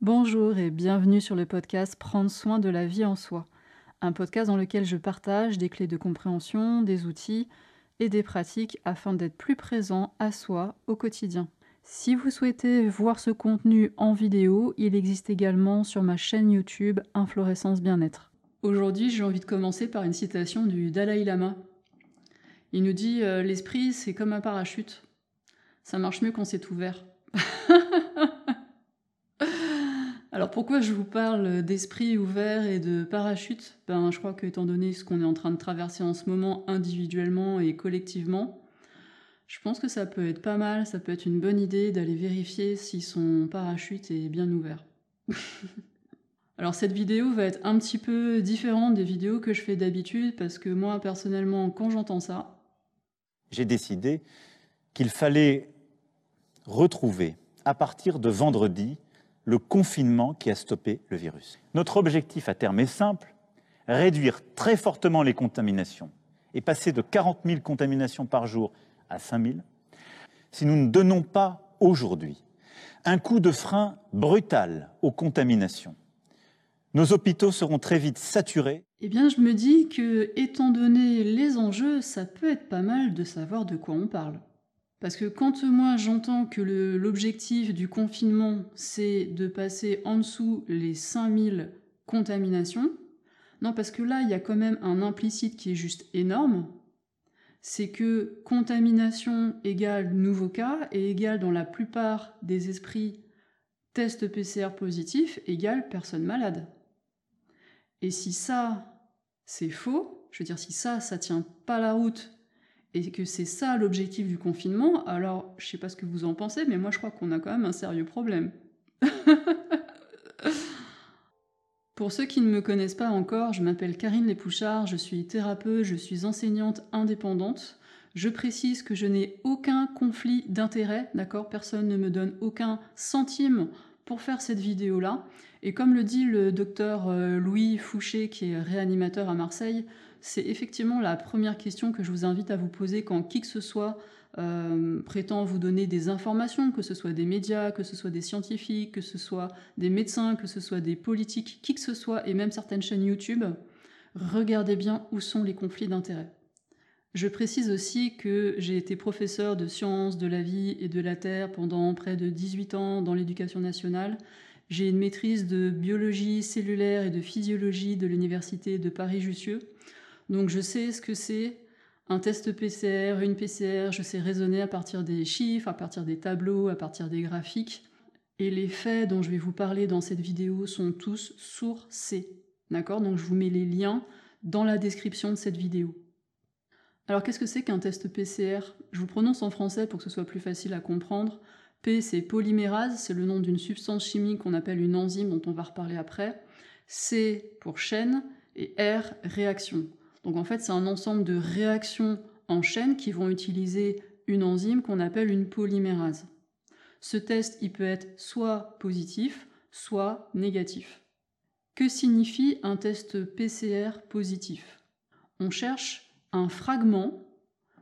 Bonjour et bienvenue sur le podcast Prendre soin de la vie en soi, un podcast dans lequel je partage des clés de compréhension, des outils et des pratiques afin d'être plus présent à soi au quotidien. Si vous souhaitez voir ce contenu en vidéo, il existe également sur ma chaîne YouTube Inflorescence Bien-être. Aujourd'hui, j'ai envie de commencer par une citation du Dalai Lama. Il nous dit euh, L'esprit, c'est comme un parachute. Ça marche mieux quand c'est ouvert. Alors pourquoi je vous parle d'esprit ouvert et de parachute? Ben je crois que étant donné ce qu'on est en train de traverser en ce moment individuellement et collectivement, je pense que ça peut être pas mal, ça peut être une bonne idée d'aller vérifier si son parachute est bien ouvert. Alors cette vidéo va être un petit peu différente des vidéos que je fais d'habitude parce que moi personnellement quand j'entends ça, j'ai décidé qu'il fallait retrouver à partir de vendredi le confinement qui a stoppé le virus. Notre objectif à terme est simple, réduire très fortement les contaminations et passer de 40 000 contaminations par jour à 5 000. Si nous ne donnons pas aujourd'hui un coup de frein brutal aux contaminations, nos hôpitaux seront très vite saturés. Eh bien, je me dis que, étant donné les enjeux, ça peut être pas mal de savoir de quoi on parle. Parce que quand moi j'entends que l'objectif du confinement c'est de passer en dessous les 5000 contaminations, non parce que là il y a quand même un implicite qui est juste énorme, c'est que contamination égale nouveau cas et égale dans la plupart des esprits test PCR positif égale personne malade. Et si ça c'est faux, je veux dire si ça ça tient pas la route et que c'est ça l'objectif du confinement, alors je sais pas ce que vous en pensez, mais moi je crois qu'on a quand même un sérieux problème. Pour ceux qui ne me connaissent pas encore, je m'appelle Karine Lépouchard, je suis thérapeute, je suis enseignante indépendante. Je précise que je n'ai aucun conflit d'intérêt, d'accord? Personne ne me donne aucun centime pour faire cette vidéo-là. Et comme le dit le docteur euh, Louis Fouché, qui est réanimateur à Marseille, c'est effectivement la première question que je vous invite à vous poser quand qui que ce soit euh, prétend vous donner des informations, que ce soit des médias, que ce soit des scientifiques, que ce soit des médecins, que ce soit des politiques, qui que ce soit, et même certaines chaînes YouTube, regardez bien où sont les conflits d'intérêts. Je précise aussi que j'ai été professeur de sciences de la vie et de la Terre pendant près de 18 ans dans l'éducation nationale. J'ai une maîtrise de biologie cellulaire et de physiologie de l'Université de Paris-Jussieu. Donc je sais ce que c'est un test PCR, une PCR, je sais raisonner à partir des chiffres, à partir des tableaux, à partir des graphiques. Et les faits dont je vais vous parler dans cette vidéo sont tous sourcés. D'accord? Donc je vous mets les liens dans la description de cette vidéo. Alors qu'est-ce que c'est qu'un test PCR Je vous prononce en français pour que ce soit plus facile à comprendre. P c'est polymérase, c'est le nom d'une substance chimique qu'on appelle une enzyme dont on va reparler après. C pour chaîne et R réaction. Donc en fait, c'est un ensemble de réactions en chaîne qui vont utiliser une enzyme qu'on appelle une polymérase. Ce test, il peut être soit positif, soit négatif. Que signifie un test PCR positif? On cherche un fragment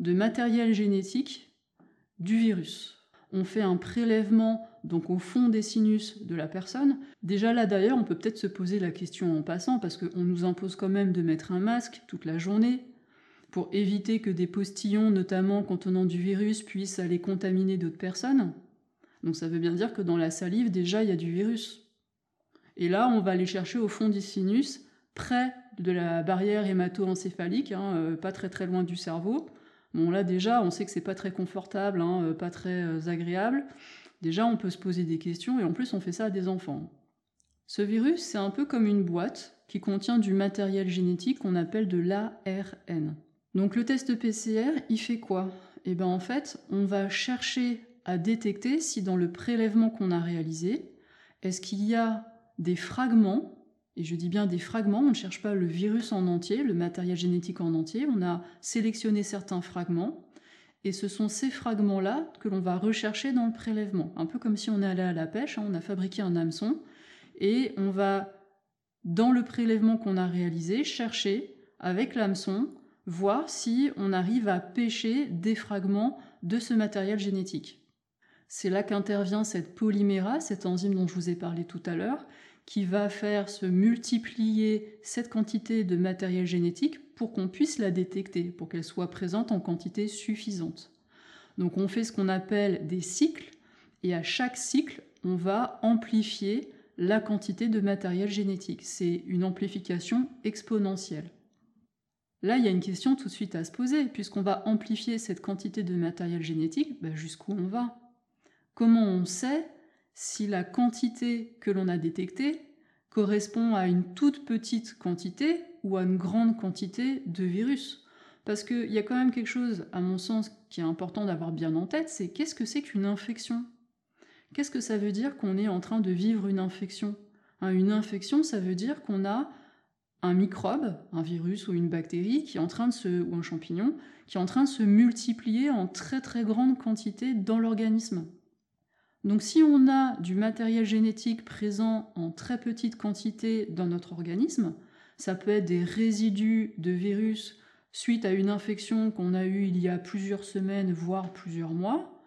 de matériel génétique du virus on fait un prélèvement donc au fond des sinus de la personne. Déjà là d'ailleurs, on peut peut-être se poser la question en passant parce qu'on nous impose quand même de mettre un masque toute la journée pour éviter que des postillons, notamment contenant du virus, puissent aller contaminer d'autres personnes. Donc ça veut bien dire que dans la salive déjà il y a du virus. Et là, on va aller chercher au fond des sinus, près de la barrière hémato-encéphalique, hein, euh, pas très très loin du cerveau, Bon, là déjà, on sait que c'est pas très confortable, hein, euh, pas très euh, agréable. Déjà, on peut se poser des questions et en plus, on fait ça à des enfants. Ce virus, c'est un peu comme une boîte qui contient du matériel génétique qu'on appelle de l'ARN. Donc le test PCR, il fait quoi? Eh bien en fait, on va chercher à détecter si dans le prélèvement qu'on a réalisé, est-ce qu'il y a des fragments et je dis bien des fragments, on ne cherche pas le virus en entier, le matériel génétique en entier, on a sélectionné certains fragments, et ce sont ces fragments-là que l'on va rechercher dans le prélèvement. Un peu comme si on allait à la pêche, hein, on a fabriqué un hameçon, et on va, dans le prélèvement qu'on a réalisé, chercher avec l'hameçon, voir si on arrive à pêcher des fragments de ce matériel génétique. C'est là qu'intervient cette polymérase, cette enzyme dont je vous ai parlé tout à l'heure, qui va faire se multiplier cette quantité de matériel génétique pour qu'on puisse la détecter, pour qu'elle soit présente en quantité suffisante. Donc on fait ce qu'on appelle des cycles, et à chaque cycle, on va amplifier la quantité de matériel génétique. C'est une amplification exponentielle. Là, il y a une question tout de suite à se poser, puisqu'on va amplifier cette quantité de matériel génétique, ben, jusqu'où on va? Comment on sait si la quantité que l'on a détectée correspond à une toute petite quantité ou à une grande quantité de virus. Parce qu'il y a quand même quelque chose, à mon sens, qui est important d'avoir bien en tête, c'est qu'est-ce que c'est qu'une infection? Qu'est-ce que ça veut dire qu'on est en train de vivre une infection? Hein, Une infection, ça veut dire qu'on a un microbe, un virus ou une bactérie qui est en train ou un champignon, qui est en train de se multiplier en très très grande quantité dans l'organisme. Donc si on a du matériel génétique présent en très petite quantité dans notre organisme, ça peut être des résidus de virus suite à une infection qu'on a eue il y a plusieurs semaines, voire plusieurs mois,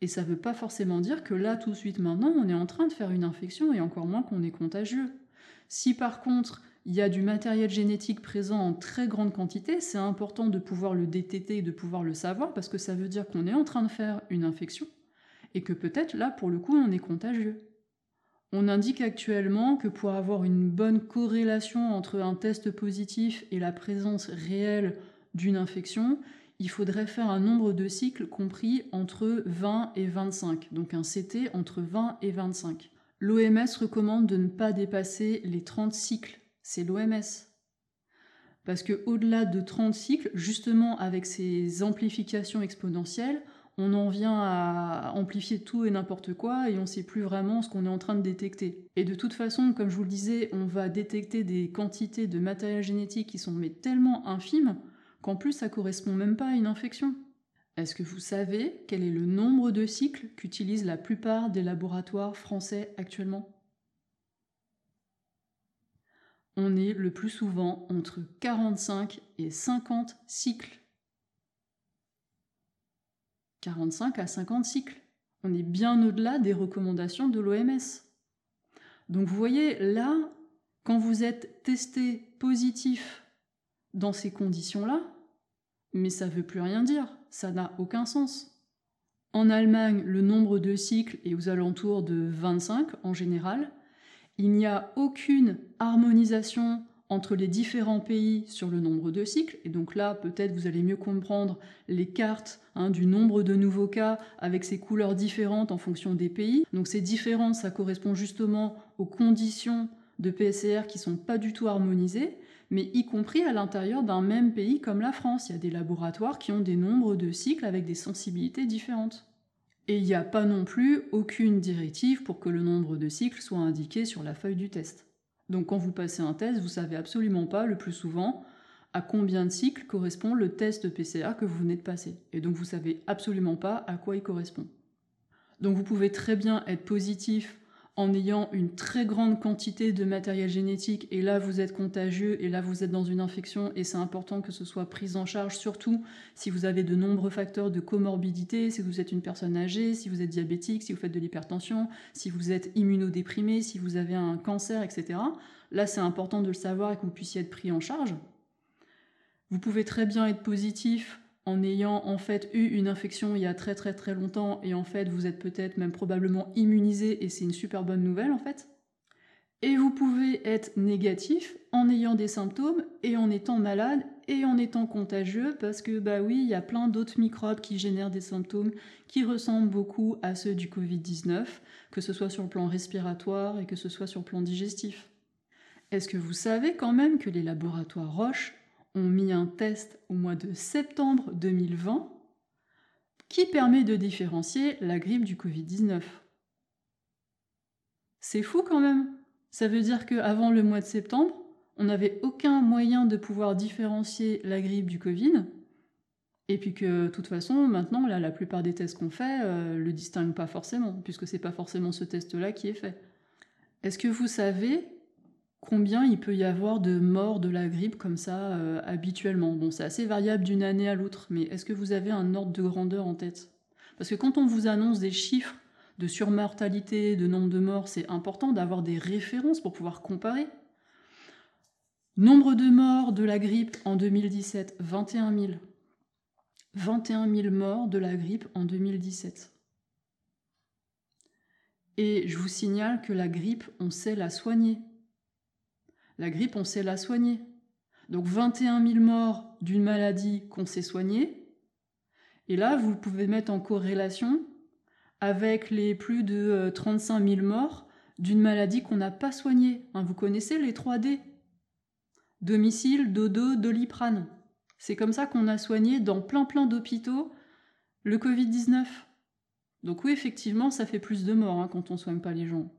et ça ne veut pas forcément dire que là, tout de suite maintenant, on est en train de faire une infection, et encore moins qu'on est contagieux. Si par contre, il y a du matériel génétique présent en très grande quantité, c'est important de pouvoir le détecter et de pouvoir le savoir, parce que ça veut dire qu'on est en train de faire une infection et que peut-être là, pour le coup, on est contagieux. On indique actuellement que pour avoir une bonne corrélation entre un test positif et la présence réelle d'une infection, il faudrait faire un nombre de cycles compris entre 20 et 25, donc un CT entre 20 et 25. L'OMS recommande de ne pas dépasser les 30 cycles, c'est l'OMS. Parce que au-delà de 30 cycles, justement avec ces amplifications exponentielles, on en vient à amplifier tout et n'importe quoi et on ne sait plus vraiment ce qu'on est en train de détecter. Et de toute façon, comme je vous le disais, on va détecter des quantités de matériel génétique qui sont mais tellement infimes qu'en plus ça correspond même pas à une infection. Est-ce que vous savez quel est le nombre de cycles qu'utilisent la plupart des laboratoires français actuellement? On est le plus souvent entre 45 et 50 cycles. 45 à 50 cycles. On est bien au-delà des recommandations de l'OMS. Donc vous voyez, là, quand vous êtes testé positif dans ces conditions-là, mais ça ne veut plus rien dire, ça n'a aucun sens. En Allemagne, le nombre de cycles est aux alentours de 25 en général. Il n'y a aucune harmonisation entre les différents pays sur le nombre de cycles. Et donc là, peut-être vous allez mieux comprendre les cartes hein, du nombre de nouveaux cas avec ces couleurs différentes en fonction des pays. Donc ces différences, ça correspond justement aux conditions de PSR qui sont pas du tout harmonisées, mais y compris à l'intérieur d'un même pays comme la France. Il y a des laboratoires qui ont des nombres de cycles avec des sensibilités différentes. Et il n'y a pas non plus aucune directive pour que le nombre de cycles soit indiqué sur la feuille du test. Donc quand vous passez un test, vous savez absolument pas le plus souvent à combien de cycles correspond le test de PCR que vous venez de passer. Et donc vous savez absolument pas à quoi il correspond. Donc vous pouvez très bien être positif en ayant une très grande quantité de matériel génétique et là vous êtes contagieux et là vous êtes dans une infection et c'est important que ce soit pris en charge surtout si vous avez de nombreux facteurs de comorbidité, si vous êtes une personne âgée, si vous êtes diabétique, si vous faites de l'hypertension, si vous êtes immunodéprimé, si vous avez un cancer, etc. Là c'est important de le savoir et que vous puissiez être pris en charge. Vous pouvez très bien être positif en ayant en fait eu une infection il y a très très très longtemps et en fait vous êtes peut-être même probablement immunisé et c'est une super bonne nouvelle en fait. Et vous pouvez être négatif en ayant des symptômes et en étant malade et en étant contagieux parce que bah oui, il y a plein d'autres microbes qui génèrent des symptômes qui ressemblent beaucoup à ceux du Covid-19, que ce soit sur le plan respiratoire et que ce soit sur le plan digestif. Est-ce que vous savez quand même que les laboratoires Roche ont mis un test au mois de septembre 2020 qui permet de différencier la grippe du Covid-19. C'est fou quand même. Ça veut dire qu'avant le mois de septembre, on n'avait aucun moyen de pouvoir différencier la grippe du Covid. Et puis que, de toute façon, maintenant, la plupart des tests qu'on fait ne euh, le distinguent pas forcément, puisque c'est pas forcément ce test-là qui est fait. Est-ce que vous savez combien il peut y avoir de morts de la grippe comme ça euh, habituellement Bon, c'est assez variable d'une année à l'autre, mais est-ce que vous avez un ordre de grandeur en tête? Parce que quand on vous annonce des chiffres de surmortalité, de nombre de morts, c'est important d'avoir des références pour pouvoir comparer. Nombre de morts de la grippe en 2017, 21 000. 21 000 morts de la grippe en 2017. Et je vous signale que la grippe, on sait la soigner. La grippe, on sait la soigner. Donc 21 000 morts d'une maladie qu'on sait soigner. Et là, vous pouvez mettre en corrélation avec les plus de 35 euh, 000 morts d'une maladie qu'on n'a pas soignée. Hein, vous connaissez les 3D Domicile, dodo, doliprane. C'est comme ça qu'on a soigné dans plein plein d'hôpitaux le Covid-19. Donc oui, effectivement, ça fait plus de morts hein, quand on ne soigne pas les gens.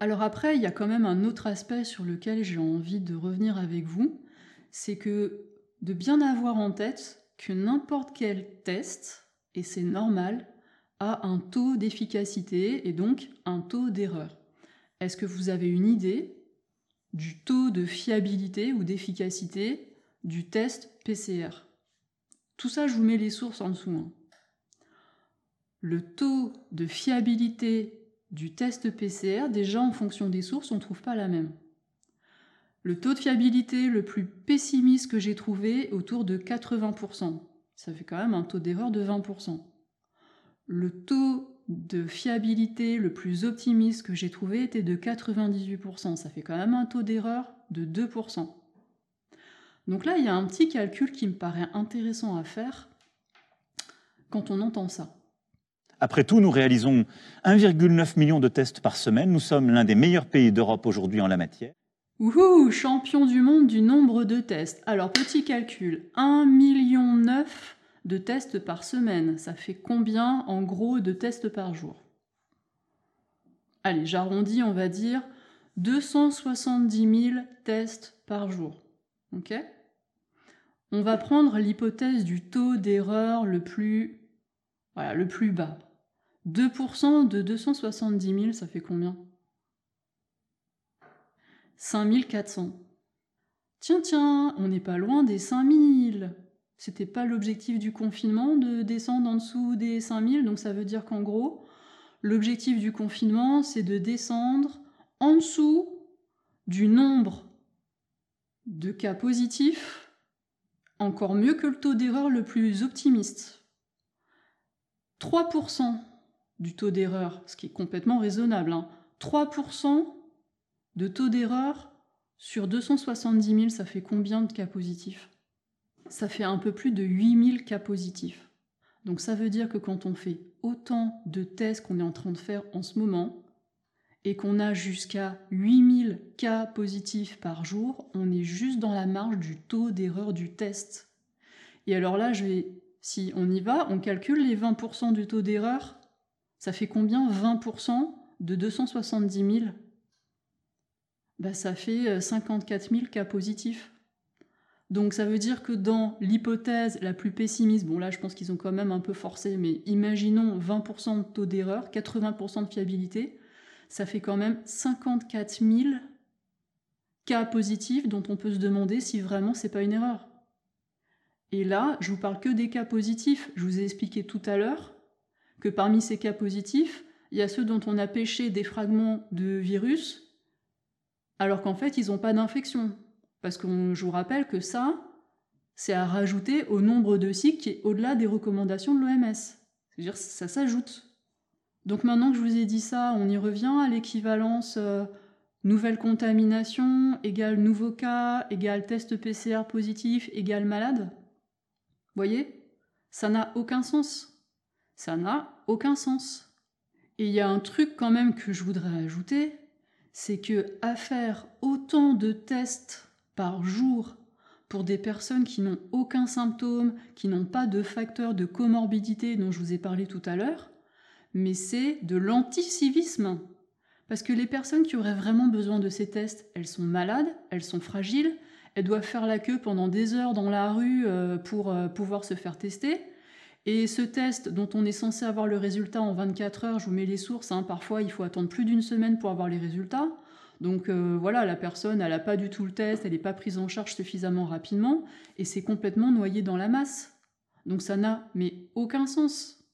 Alors après, il y a quand même un autre aspect sur lequel j'ai envie de revenir avec vous, c'est que de bien avoir en tête que n'importe quel test, et c'est normal, a un taux d'efficacité et donc un taux d'erreur. Est-ce que vous avez une idée du taux de fiabilité ou d'efficacité du test PCR Tout ça, je vous mets les sources en dessous. Hein. Le taux de fiabilité du test PCR, déjà en fonction des sources, on ne trouve pas la même. Le taux de fiabilité le plus pessimiste que j'ai trouvé autour de 80%. Ça fait quand même un taux d'erreur de 20% le taux de fiabilité le plus optimiste que j'ai trouvé était de 98%. Ça fait quand même un taux d'erreur de 2%. Donc là, il y a un petit calcul qui me paraît intéressant à faire quand on entend ça. Après tout, nous réalisons 1,9 million de tests par semaine. Nous sommes l'un des meilleurs pays d'Europe aujourd'hui en la matière. Wouhou, champion du monde du nombre de tests. Alors, petit calcul, 1,9 million de tests par semaine. Ça fait combien en gros de tests par jour? Allez, j'arrondis, on va dire 270 000 tests par jour. Ok? On va prendre l'hypothèse du taux d'erreur le plus, voilà, le plus bas. 2% de 270 000, ça fait combien? 5400. Tiens, tiens, on n'est pas loin des 5000. C'était pas l'objectif du confinement de descendre en dessous des 5000, donc ça veut dire qu'en gros, l'objectif du confinement, c'est de descendre en dessous du nombre de cas positifs, encore mieux que le taux d'erreur le plus optimiste. 3% du taux d'erreur, ce qui est complètement raisonnable, 3% hein. de taux d'erreur sur 270 000, ça fait combien de cas positifs? Ça fait un peu plus de 8000 cas positifs. Donc ça veut dire que quand on fait autant de tests qu'on est en train de faire en ce moment, et qu'on a jusqu'à 8000 cas positifs par jour, on est juste dans la marge du taux d'erreur du test. Et alors là, je vais, si on y va, on calcule les 20% du taux d'erreur. Ça fait combien? 20% de 270 000 bah, Ça fait 54 euh, 000 cas positifs. Donc ça veut dire que dans l'hypothèse la plus pessimiste, bon là je pense qu'ils ont quand même un peu forcé, mais imaginons 20% de taux d'erreur, 80% de fiabilité, ça fait quand même 54 000 cas positifs dont on peut se demander si vraiment c'est pas une erreur. Et là, je vous parle que des cas positifs. Je vous ai expliqué tout à l'heure que parmi ces cas positifs, il y a ceux dont on a pêché des fragments de virus, alors qu'en fait, ils n'ont pas d'infection. Parce que je vous rappelle que ça, c'est à rajouter au nombre de cycles qui est au-delà des recommandations de l'OMS. C'est-à-dire ça s'ajoute. Donc maintenant que je vous ai dit ça, on y revient à l'équivalence euh, nouvelle contamination égale nouveau cas égale test PCR positif égale malade. Voyez? Ça n'a aucun sens. Ça n'a aucun sens. Et il y a un truc quand même que je voudrais ajouter, c'est que faire autant de tests par jour pour des personnes qui n'ont aucun symptôme, qui n'ont pas de facteur de comorbidité dont je vous ai parlé tout à l'heure, mais c'est de l'anticivisme. Parce que les personnes qui auraient vraiment besoin de ces tests, elles sont malades, elles sont fragiles, elles doivent faire la queue pendant des heures dans la rue euh, pour euh, pouvoir se faire tester. Et ce test dont on est censé avoir le résultat en 24 heures, je vous mets les sources, hein, parfois il faut attendre plus d'une semaine pour avoir les résultats. Donc euh, voilà, la personne, elle n'a pas du tout le test, elle n'est pas prise en charge suffisamment rapidement, et c'est complètement noyé dans la masse. Donc ça n'a mais aucun sens.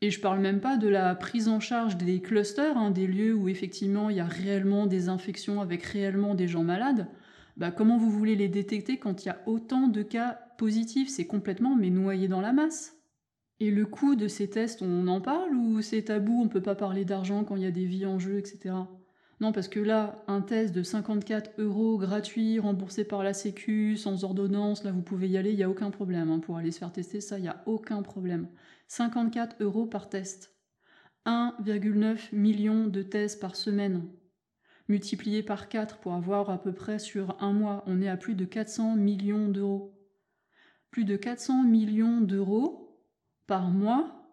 Et je parle même pas de la prise en charge des clusters, hein, des lieux où effectivement il y a réellement des infections avec réellement des gens malades. Bah, comment vous voulez les détecter quand il y a autant de cas positifs C'est complètement mais noyé dans la masse. Et le coût de ces tests, on en parle ou c'est tabou, on peut pas parler d'argent quand il y a des vies en jeu, etc. Non, parce que là, un test de 54 euros gratuit, remboursé par la Sécu, sans ordonnance, là vous pouvez y aller, il n'y a aucun problème. Hein, pour aller se faire tester, ça, il n'y a aucun problème. 54 euros par test. 1,9 million de tests par semaine. Multiplié par 4 pour avoir à peu près sur un mois, on est à plus de 400 millions d'euros. Plus de 400 millions d'euros par mois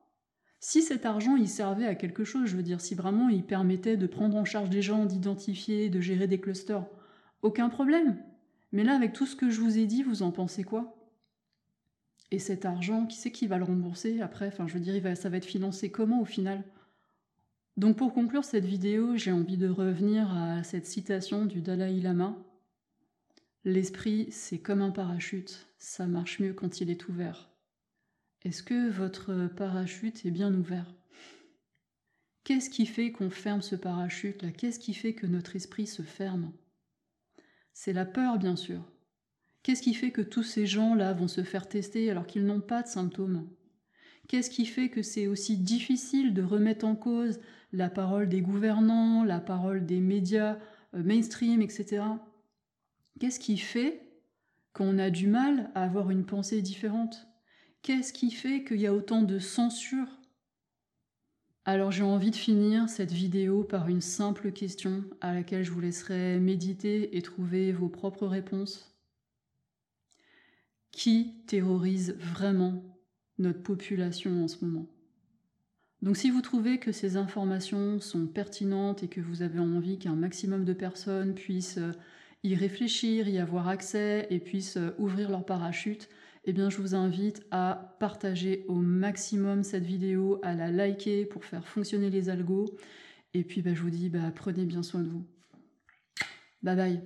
si cet argent il servait à quelque chose, je veux dire, si vraiment il permettait de prendre en charge des gens, d'identifier, de gérer des clusters, aucun problème. Mais là, avec tout ce que je vous ai dit, vous en pensez quoi? Et cet argent, qui c'est qui va le rembourser après? Enfin, je veux dire, ça va être financé comment au final? Donc pour conclure cette vidéo, j'ai envie de revenir à cette citation du Dalai Lama. L'esprit, c'est comme un parachute, ça marche mieux quand il est ouvert. Est-ce que votre parachute est bien ouvert? Qu'est-ce qui fait qu'on ferme ce parachute là Qu'est-ce qui fait que notre esprit se ferme? C'est la peur, bien sûr. Qu'est-ce qui fait que tous ces gens-là vont se faire tester alors qu'ils n'ont pas de symptômes? Qu'est-ce qui fait que c'est aussi difficile de remettre en cause la parole des gouvernants, la parole des médias euh, mainstream, etc. Qu'est-ce qui fait qu'on a du mal à avoir une pensée différente? Qu'est-ce qui fait qu'il y a autant de censure? Alors j'ai envie de finir cette vidéo par une simple question à laquelle je vous laisserai méditer et trouver vos propres réponses. Qui terrorise vraiment notre population en ce moment? Donc si vous trouvez que ces informations sont pertinentes et que vous avez envie qu'un maximum de personnes puissent y réfléchir, y avoir accès et puissent euh, ouvrir leur parachute, eh bien, je vous invite à partager au maximum cette vidéo, à la liker pour faire fonctionner les algos. Et puis, bah, je vous dis, bah, prenez bien soin de vous. Bye bye.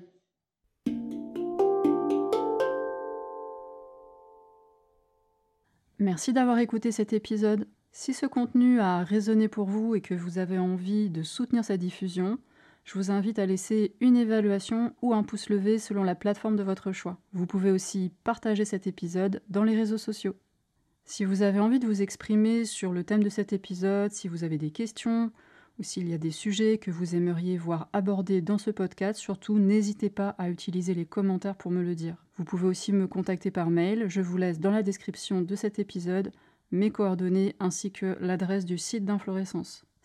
Merci d'avoir écouté cet épisode. Si ce contenu a résonné pour vous et que vous avez envie de soutenir sa diffusion, je vous invite à laisser une évaluation ou un pouce levé selon la plateforme de votre choix. Vous pouvez aussi partager cet épisode dans les réseaux sociaux. Si vous avez envie de vous exprimer sur le thème de cet épisode, si vous avez des questions ou s'il y a des sujets que vous aimeriez voir abordés dans ce podcast, surtout n'hésitez pas à utiliser les commentaires pour me le dire. Vous pouvez aussi me contacter par mail, je vous laisse dans la description de cet épisode mes coordonnées ainsi que l'adresse du site d'Inflorescence.